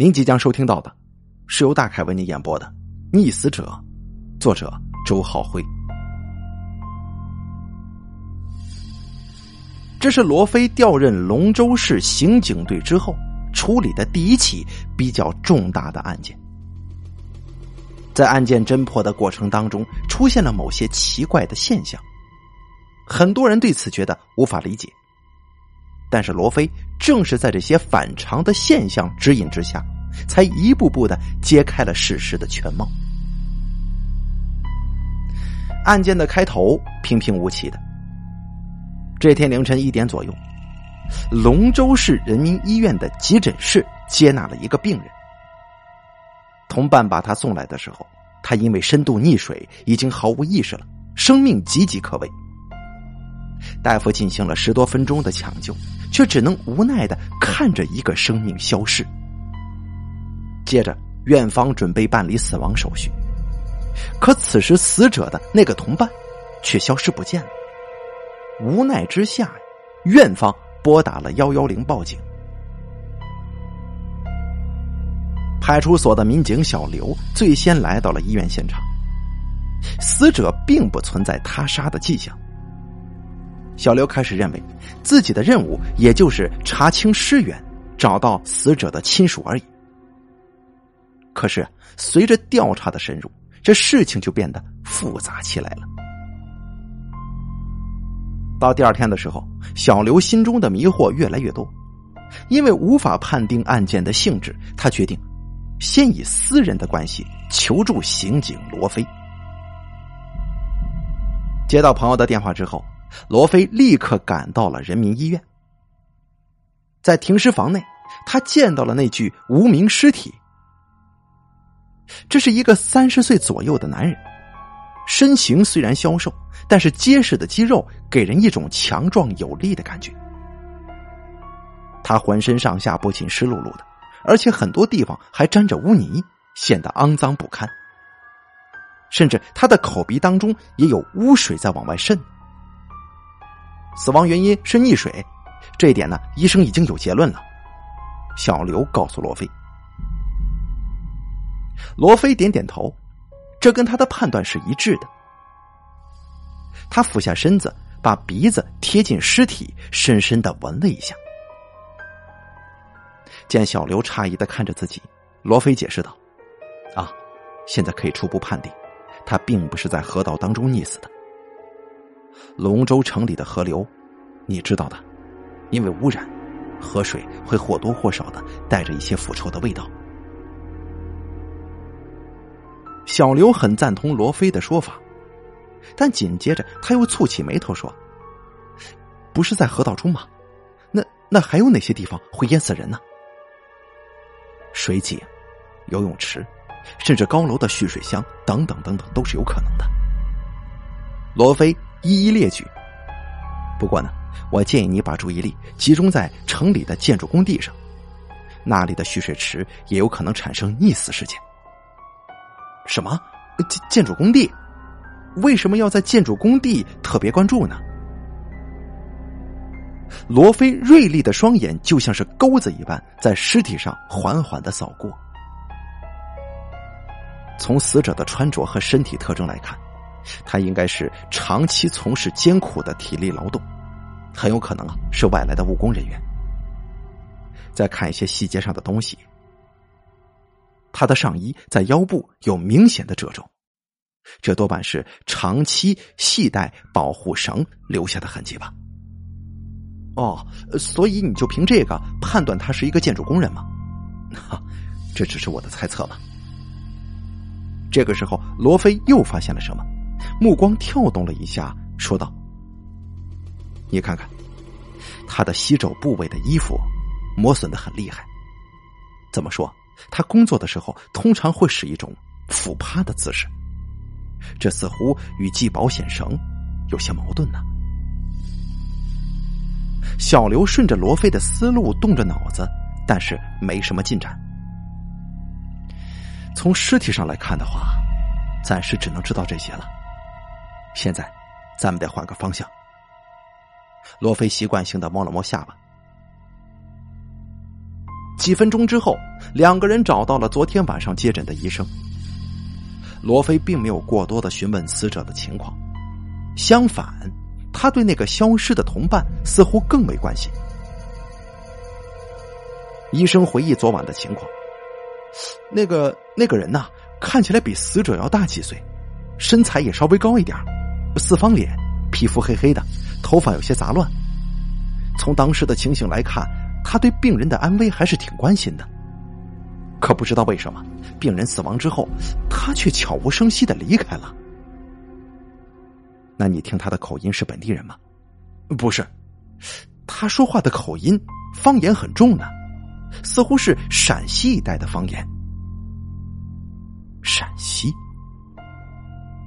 您即将收听到的，是由大凯为您演播的《溺死者》，作者周浩辉。这是罗非调任龙州市刑警队之后处理的第一起比较重大的案件。在案件侦破的过程当中，出现了某些奇怪的现象，很多人对此觉得无法理解。但是罗非正是在这些反常的现象指引之下，才一步步的揭开了事实的全貌。案件的开头平平无奇的。这天凌晨一点左右，龙州市人民医院的急诊室接纳了一个病人。同伴把他送来的时候，他因为深度溺水，已经毫无意识了，生命岌岌可危。大夫进行了十多分钟的抢救，却只能无奈的看着一个生命消逝。接着，院方准备办理死亡手续，可此时死者的那个同伴却消失不见了。无奈之下，院方拨打了幺幺零报警。派出所的民警小刘最先来到了医院现场，死者并不存在他杀的迹象。小刘开始认为自己的任务也就是查清尸源，找到死者的亲属而已。可是随着调查的深入，这事情就变得复杂起来了。到第二天的时候，小刘心中的迷惑越来越多，因为无法判定案件的性质，他决定先以私人的关系求助刑警罗非。接到朋友的电话之后，罗非立刻赶到了人民医院。在停尸房内，他见到了那具无名尸体。这是一个三十岁左右的男人，身形虽然消瘦。但是结实的肌肉给人一种强壮有力的感觉。他浑身上下不仅湿漉漉的，而且很多地方还沾着污泥，显得肮脏不堪。甚至他的口鼻当中也有污水在往外渗。死亡原因是溺水，这一点呢，医生已经有结论了。小刘告诉罗非，罗非点点头，这跟他的判断是一致的。他俯下身子，把鼻子贴近尸体，深深的闻了一下。见小刘诧异的看着自己，罗非解释道：“啊，现在可以初步判定，他并不是在河道当中溺死的。龙州城里的河流，你知道的，因为污染，河水会或多或少的带着一些腐臭的味道。”小刘很赞同罗非的说法。但紧接着，他又蹙起眉头说：“不是在河道中吗？那那还有哪些地方会淹死人呢？水井、游泳池，甚至高楼的蓄水箱等等等等，都是有可能的。”罗非一一列举。不过呢，我建议你把注意力集中在城里的建筑工地上，那里的蓄水池也有可能产生溺死事件。什么？建建筑工地？为什么要在建筑工地特别关注呢？罗非锐利的双眼就像是钩子一般，在尸体上缓缓的扫过。从死者的穿着和身体特征来看，他应该是长期从事艰苦的体力劳动，很有可能啊是外来的务工人员。再看一些细节上的东西，他的上衣在腰部有明显的褶皱。这多半是长期系带保护绳留下的痕迹吧？哦，所以你就凭这个判断他是一个建筑工人吗？哈，这只是我的猜测吧。这个时候，罗非又发现了什么，目光跳动了一下，说道：“你看看，他的膝肘部位的衣服磨损的很厉害。怎么说？他工作的时候通常会使一种俯趴的姿势。”这似乎与系保险绳有些矛盾呢。小刘顺着罗非的思路动着脑子，但是没什么进展。从尸体上来看的话，暂时只能知道这些了。现在，咱们得换个方向。罗非习惯性的摸了摸下巴。几分钟之后，两个人找到了昨天晚上接诊的医生。罗非并没有过多的询问死者的情况，相反，他对那个消失的同伴似乎更为关心。医生回忆昨晚的情况，那个那个人呐，看起来比死者要大几岁，身材也稍微高一点，四方脸，皮肤黑黑的，头发有些杂乱。从当时的情形来看，他对病人的安危还是挺关心的。可不知道为什么，病人死亡之后，他却悄无声息的离开了。那你听他的口音是本地人吗？不是，他说话的口音方言很重呢，似乎是陕西一带的方言。陕西。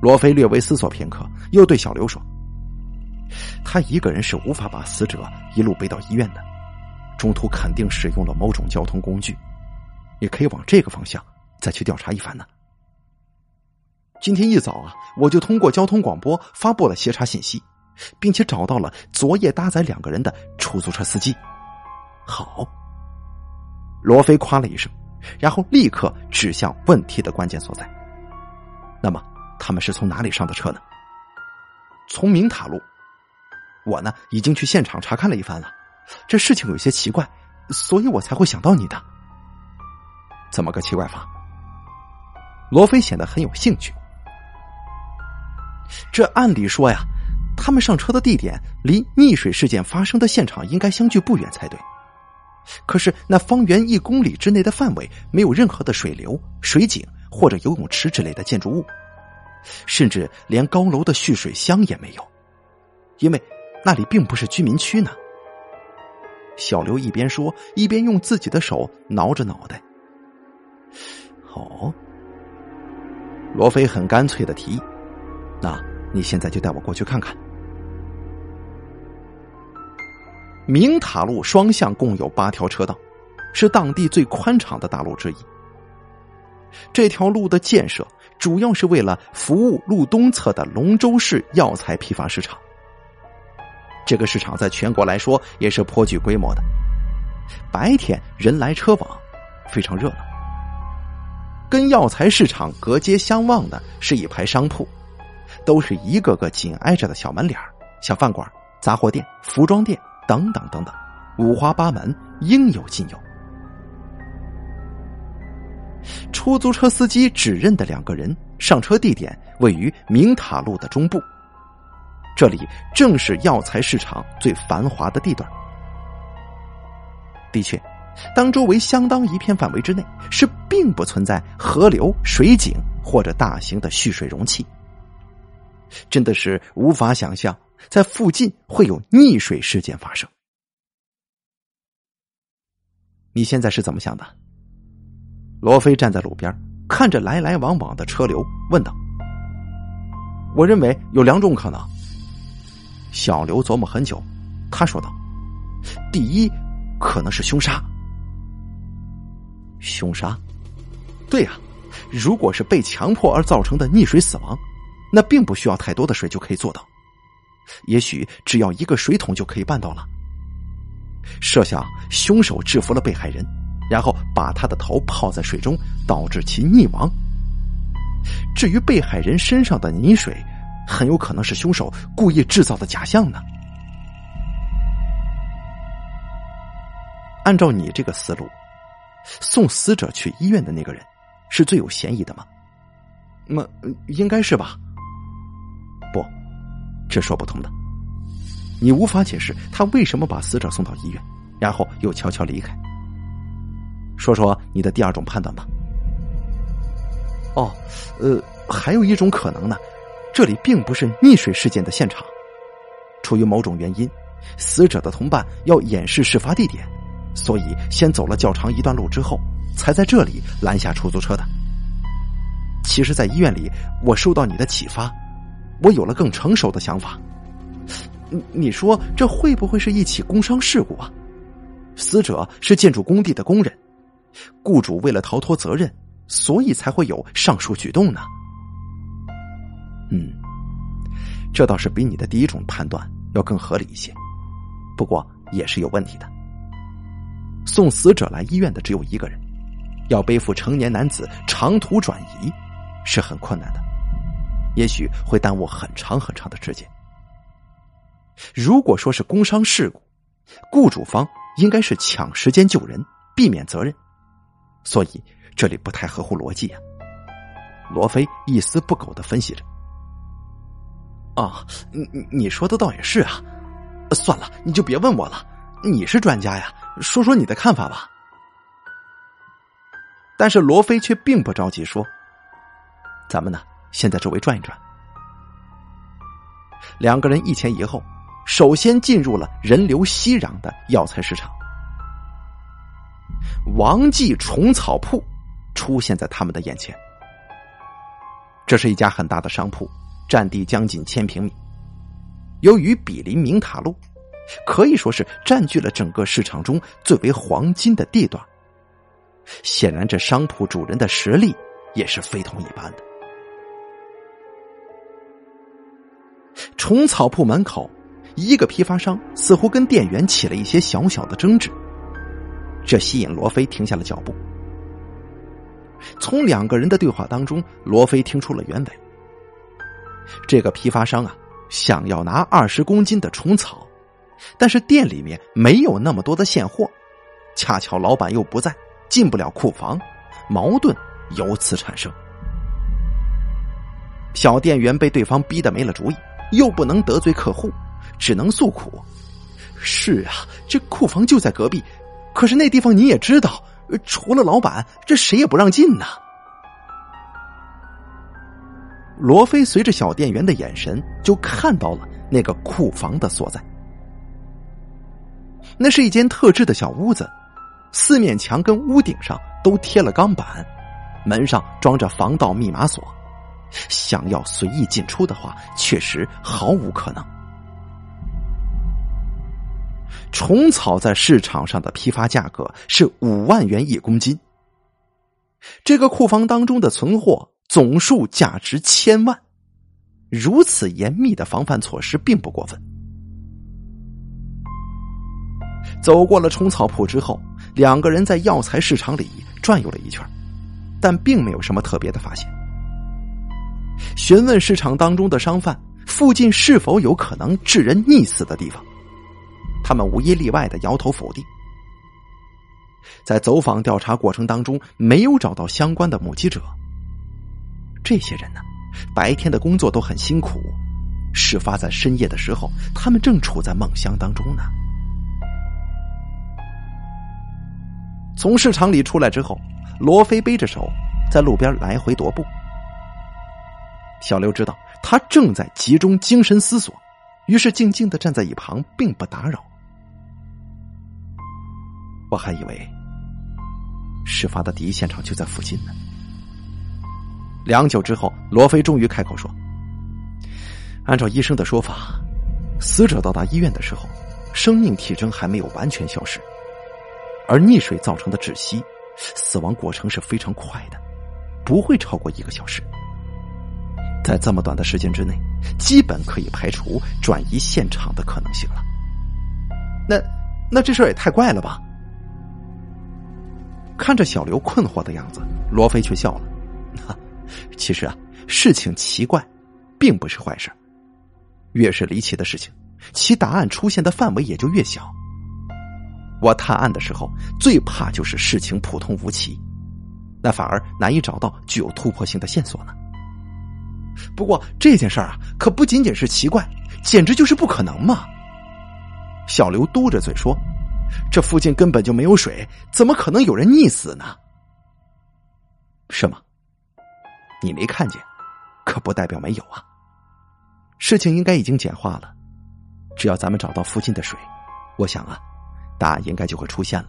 罗非略微思索片刻，又对小刘说：“他一个人是无法把死者一路背到医院的，中途肯定使用了某种交通工具。”也可以往这个方向再去调查一番呢。今天一早啊，我就通过交通广播发布了协查信息，并且找到了昨夜搭载两个人的出租车司机。好，罗非夸了一声，然后立刻指向问题的关键所在。那么，他们是从哪里上的车呢？从明塔路。我呢，已经去现场查看了一番了。这事情有些奇怪，所以我才会想到你的。怎么个奇怪法？罗非显得很有兴趣。这按理说呀，他们上车的地点离溺水事件发生的现场应该相距不远才对。可是那方圆一公里之内的范围没有任何的水流、水井或者游泳池之类的建筑物，甚至连高楼的蓄水箱也没有，因为那里并不是居民区呢。小刘一边说，一边用自己的手挠着脑袋。哦，罗非很干脆的提议：“那你现在就带我过去看看。”明塔路双向共有八条车道，是当地最宽敞的大路之一。这条路的建设主要是为了服务路东侧的龙州市药材批发市场。这个市场在全国来说也是颇具规模的，白天人来车往，非常热闹。跟药材市场隔街相望的是一排商铺，都是一个个紧挨着的小门脸小饭馆、杂货店、服装店等等等等，五花八门，应有尽有。出租车司机指认的两个人上车地点位于明塔路的中部，这里正是药材市场最繁华的地段。的确。当周围相当一片范围之内是并不存在河流、水井或者大型的蓄水容器，真的是无法想象在附近会有溺水事件发生。你现在是怎么想的？罗非站在路边，看着来来往往的车流，问道：“我认为有两种可能。”小刘琢磨很久，他说道：“第一，可能是凶杀。”凶杀，对呀，如果是被强迫而造成的溺水死亡，那并不需要太多的水就可以做到，也许只要一个水桶就可以办到了。设想凶手制服了被害人，然后把他的头泡在水中，导致其溺亡。至于被害人身上的泥水，很有可能是凶手故意制造的假象呢。按照你这个思路。送死者去医院的那个人，是最有嫌疑的吗？那应该是吧。不，这说不通的。你无法解释他为什么把死者送到医院，然后又悄悄离开。说说你的第二种判断吧。哦，呃，还有一种可能呢，这里并不是溺水事件的现场，出于某种原因，死者的同伴要掩饰事发地点。所以，先走了较长一段路之后，才在这里拦下出租车的。其实，在医院里，我受到你的启发，我有了更成熟的想法。你你说，这会不会是一起工伤事故啊？死者是建筑工地的工人，雇主为了逃脱责任，所以才会有上述举动呢？嗯，这倒是比你的第一种判断要更合理一些，不过也是有问题的。送死者来医院的只有一个人，要背负成年男子长途转移，是很困难的，也许会耽误很长很长的时间。如果说是工伤事故，雇主方应该是抢时间救人，避免责任，所以这里不太合乎逻辑啊。罗非一丝不苟的分析着。啊，你你说的倒也是啊，算了，你就别问我了，你是专家呀。说说你的看法吧。但是罗非却并不着急说：“咱们呢，先在周围转一转。”两个人一前一后，首先进入了人流熙攘的药材市场。王记虫草铺出现在他们的眼前。这是一家很大的商铺，占地将近千平米。由于比邻明塔路。可以说是占据了整个市场中最为黄金的地段。显然，这商铺主人的实力也是非同一般的。虫草铺门口，一个批发商似乎跟店员起了一些小小的争执，这吸引罗非停下了脚步。从两个人的对话当中，罗非听出了原委。这个批发商啊，想要拿二十公斤的虫草。但是店里面没有那么多的现货，恰巧老板又不在，进不了库房，矛盾由此产生。小店员被对方逼得没了主意，又不能得罪客户，只能诉苦：“是啊，这库房就在隔壁，可是那地方你也知道，除了老板，这谁也不让进呐。”罗非随着小店员的眼神，就看到了那个库房的所在。那是一间特制的小屋子，四面墙跟屋顶上都贴了钢板，门上装着防盗密码锁，想要随意进出的话，确实毫无可能。虫草在市场上的批发价格是五万元一公斤，这个库房当中的存货总数价值千万，如此严密的防范措施并不过分。走过了虫草铺之后，两个人在药材市场里转悠了一圈，但并没有什么特别的发现。询问市场当中的商贩，附近是否有可能致人溺死的地方，他们无一例外的摇头否定。在走访调查过程当中，没有找到相关的目击者。这些人呢，白天的工作都很辛苦，事发在深夜的时候，他们正处在梦乡当中呢。从市场里出来之后，罗非背着手在路边来回踱步。小刘知道他正在集中精神思索，于是静静的站在一旁，并不打扰。我还以为事发的第一现场就在附近呢。良久之后，罗非终于开口说：“按照医生的说法，死者到达医院的时候，生命体征还没有完全消失。”而溺水造成的窒息，死亡过程是非常快的，不会超过一个小时。在这么短的时间之内，基本可以排除转移现场的可能性了。那，那这事儿也太怪了吧？看着小刘困惑的样子，罗非却笑了。其实啊，事情奇怪，并不是坏事。越是离奇的事情，其答案出现的范围也就越小。我探案的时候，最怕就是事情普通无奇，那反而难以找到具有突破性的线索呢。不过这件事儿啊，可不仅仅是奇怪，简直就是不可能嘛！小刘嘟着嘴说：“这附近根本就没有水，怎么可能有人溺死呢？”是吗？你没看见，可不代表没有啊。事情应该已经简化了，只要咱们找到附近的水，我想啊。答案应该就会出现了。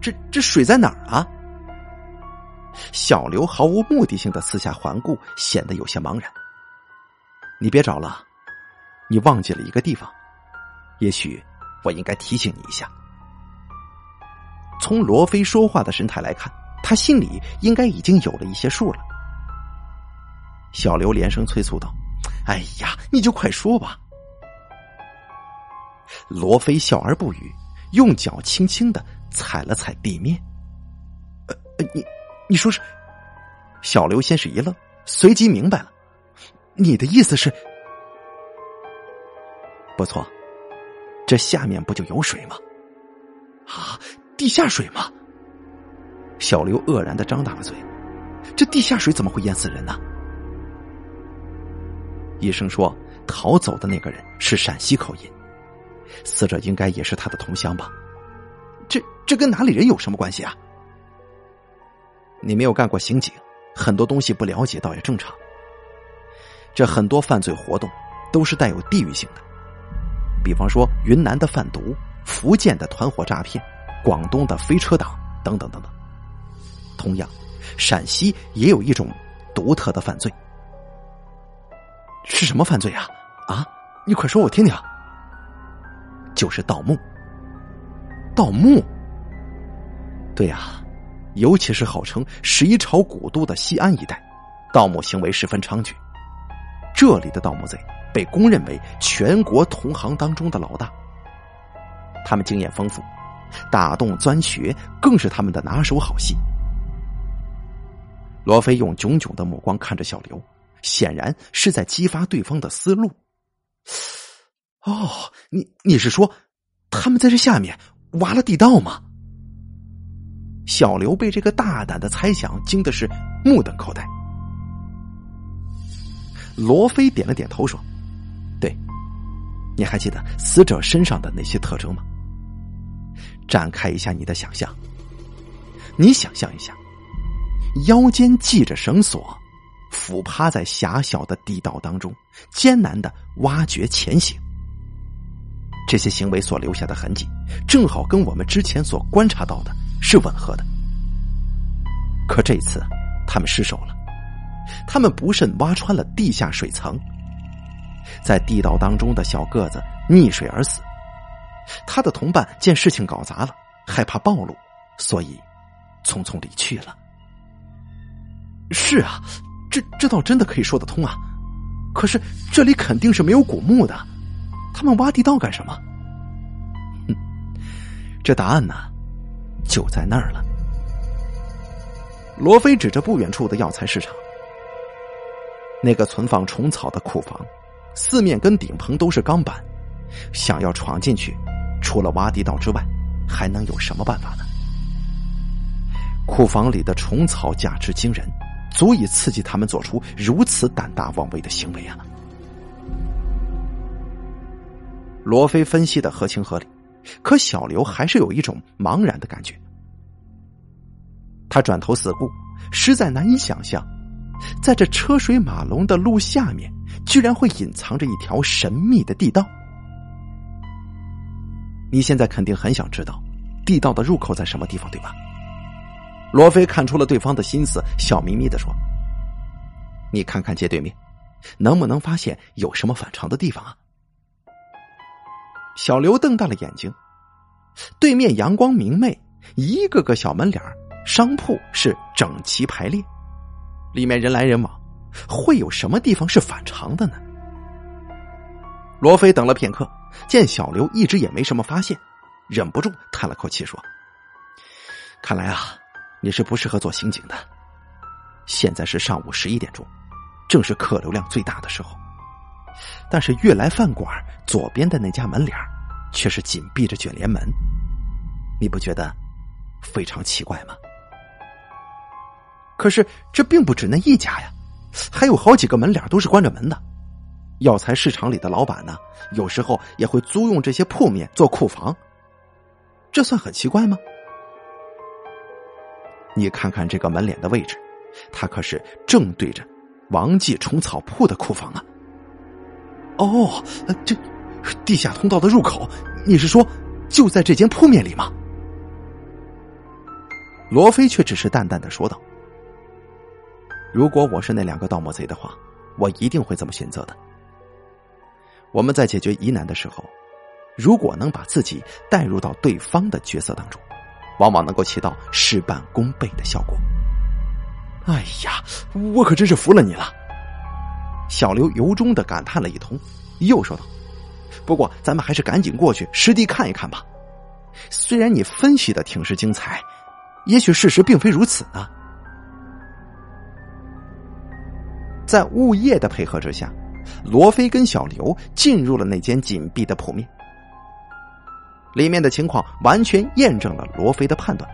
这这水在哪儿啊？小刘毫无目的性的四下环顾，显得有些茫然。你别找了，你忘记了一个地方。也许我应该提醒你一下。从罗非说话的神态来看，他心里应该已经有了一些数了。小刘连声催促道：“哎呀，你就快说吧。”罗非笑而不语，用脚轻轻的踩了踩地面。呃，你你说是？小刘先是一愣，随即明白了，你的意思是？不错，这下面不就有水吗？啊，地下水吗？小刘愕然的张大了嘴，这地下水怎么会淹死人呢？医生说，逃走的那个人是陕西口音，死者应该也是他的同乡吧？这这跟哪里人有什么关系啊？你没有干过刑警，很多东西不了解倒也正常。这很多犯罪活动都是带有地域性的，比方说云南的贩毒、福建的团伙诈骗、广东的飞车党等等等等。同样，陕西也有一种独特的犯罪。是什么犯罪啊？啊，你快说我听听。就是盗墓。盗墓。对呀，尤其是号称十一朝古都的西安一带，盗墓行为十分猖獗。这里的盗墓贼被公认为全国同行当中的老大。他们经验丰富，打洞钻穴更是他们的拿手好戏。罗非用炯炯的目光看着小刘。显然是在激发对方的思路。哦，你你是说，他们在这下面挖了地道吗？小刘被这个大胆的猜想惊的是目瞪口呆。罗非点了点头说：“，你还记得死者身上的那些特征吗？展开一下你的想象，你想象一下，腰间系着绳索。”俯趴在狭小的地道当中，艰难的挖掘前行。这些行为所留下的痕迹，正好跟我们之前所观察到的是吻合的。可这次，他们失手了，他们不慎挖穿了地下水层，在地道当中的小个子溺水而死。他的同伴见事情搞砸了，害怕暴露，所以匆匆离去了。是啊。这这倒真的可以说得通啊，可是这里肯定是没有古墓的，他们挖地道干什么？哼，这答案呢，就在那儿了。罗非指着不远处的药材市场，那个存放虫草的库房，四面跟顶棚都是钢板，想要闯进去，除了挖地道之外，还能有什么办法呢？库房里的虫草价值惊人。足以刺激他们做出如此胆大妄为的行为啊！罗非分析的合情合理，可小刘还是有一种茫然的感觉。他转头四顾，实在难以想象，在这车水马龙的路下面，居然会隐藏着一条神秘的地道。你现在肯定很想知道，地道的入口在什么地方，对吧？罗非看出了对方的心思，笑眯眯的说：“你看看街对面，能不能发现有什么反常的地方啊？”小刘瞪大了眼睛，对面阳光明媚，一个个小门脸商铺是整齐排列，里面人来人往，会有什么地方是反常的呢？罗非等了片刻，见小刘一直也没什么发现，忍不住叹了口气说：“看来啊。”你是不适合做刑警的。现在是上午十一点钟，正是客流量最大的时候。但是悦来饭馆左边的那家门脸却是紧闭着卷帘门，你不觉得非常奇怪吗？可是这并不止那一家呀，还有好几个门脸都是关着门的。药材市场里的老板呢，有时候也会租用这些铺面做库房，这算很奇怪吗？你看看这个门脸的位置，它可是正对着王记虫草铺的库房啊！哦，这地下通道的入口，你是说就在这间铺面里吗？罗非却只是淡淡的说道：“如果我是那两个盗墓贼的话，我一定会这么选择的。我们在解决疑难的时候，如果能把自己带入到对方的角色当中。”往往能够起到事半功倍的效果。哎呀，我可真是服了你了！小刘由衷的感叹了一通，又说道：“不过咱们还是赶紧过去实地看一看吧。虽然你分析的挺是精彩，也许事实并非如此呢。在物业的配合之下，罗非跟小刘进入了那间紧闭的铺面。里面的情况完全验证了罗非的判断。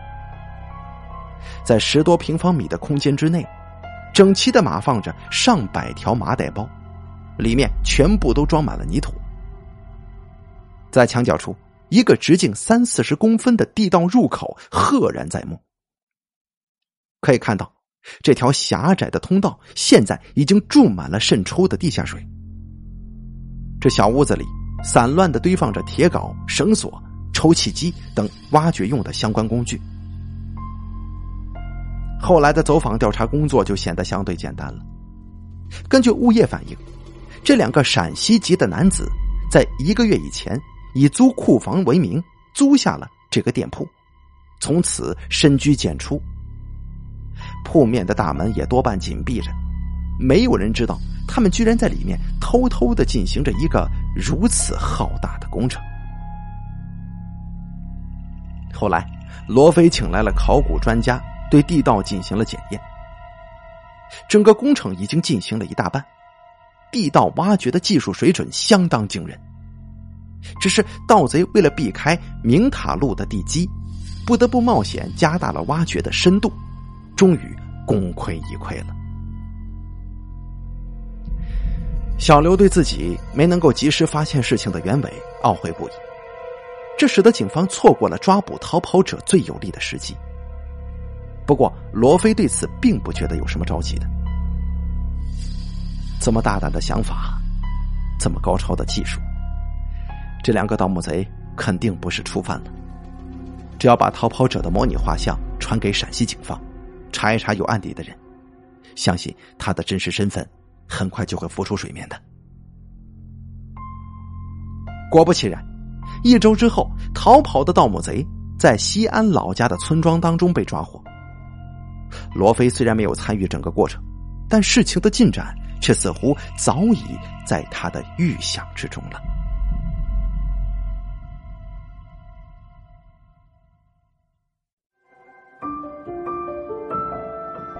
在十多平方米的空间之内，整齐的码放着上百条麻袋包，里面全部都装满了泥土。在墙角处，一个直径三四十公分的地道入口赫然在目。可以看到，这条狭窄的通道现在已经注满了渗出的地下水。这小屋子里散乱的堆放着铁镐、绳索。抽气机等挖掘用的相关工具。后来的走访调查工作就显得相对简单了。根据物业反映，这两个陕西籍的男子在一个月以前以租库房为名租下了这个店铺，从此深居简出。铺面的大门也多半紧闭着，没有人知道他们居然在里面偷偷的进行着一个如此浩大的工程。后来，罗非请来了考古专家，对地道进行了检验。整个工程已经进行了一大半，地道挖掘的技术水准相当惊人。只是盗贼为了避开明塔路的地基，不得不冒险加大了挖掘的深度，终于功亏一篑了。小刘对自己没能够及时发现事情的原委懊悔不已。这使得警方错过了抓捕逃跑者最有利的时机。不过，罗非对此并不觉得有什么着急的。这么大胆的想法，这么高超的技术，这两个盗墓贼肯定不是初犯了。只要把逃跑者的模拟画像传给陕西警方，查一查有案底的人，相信他的真实身份很快就会浮出水面的。果不其然。一周之后，逃跑的盗墓贼在西安老家的村庄当中被抓获。罗非虽然没有参与整个过程，但事情的进展却似乎早已在他的预想之中了。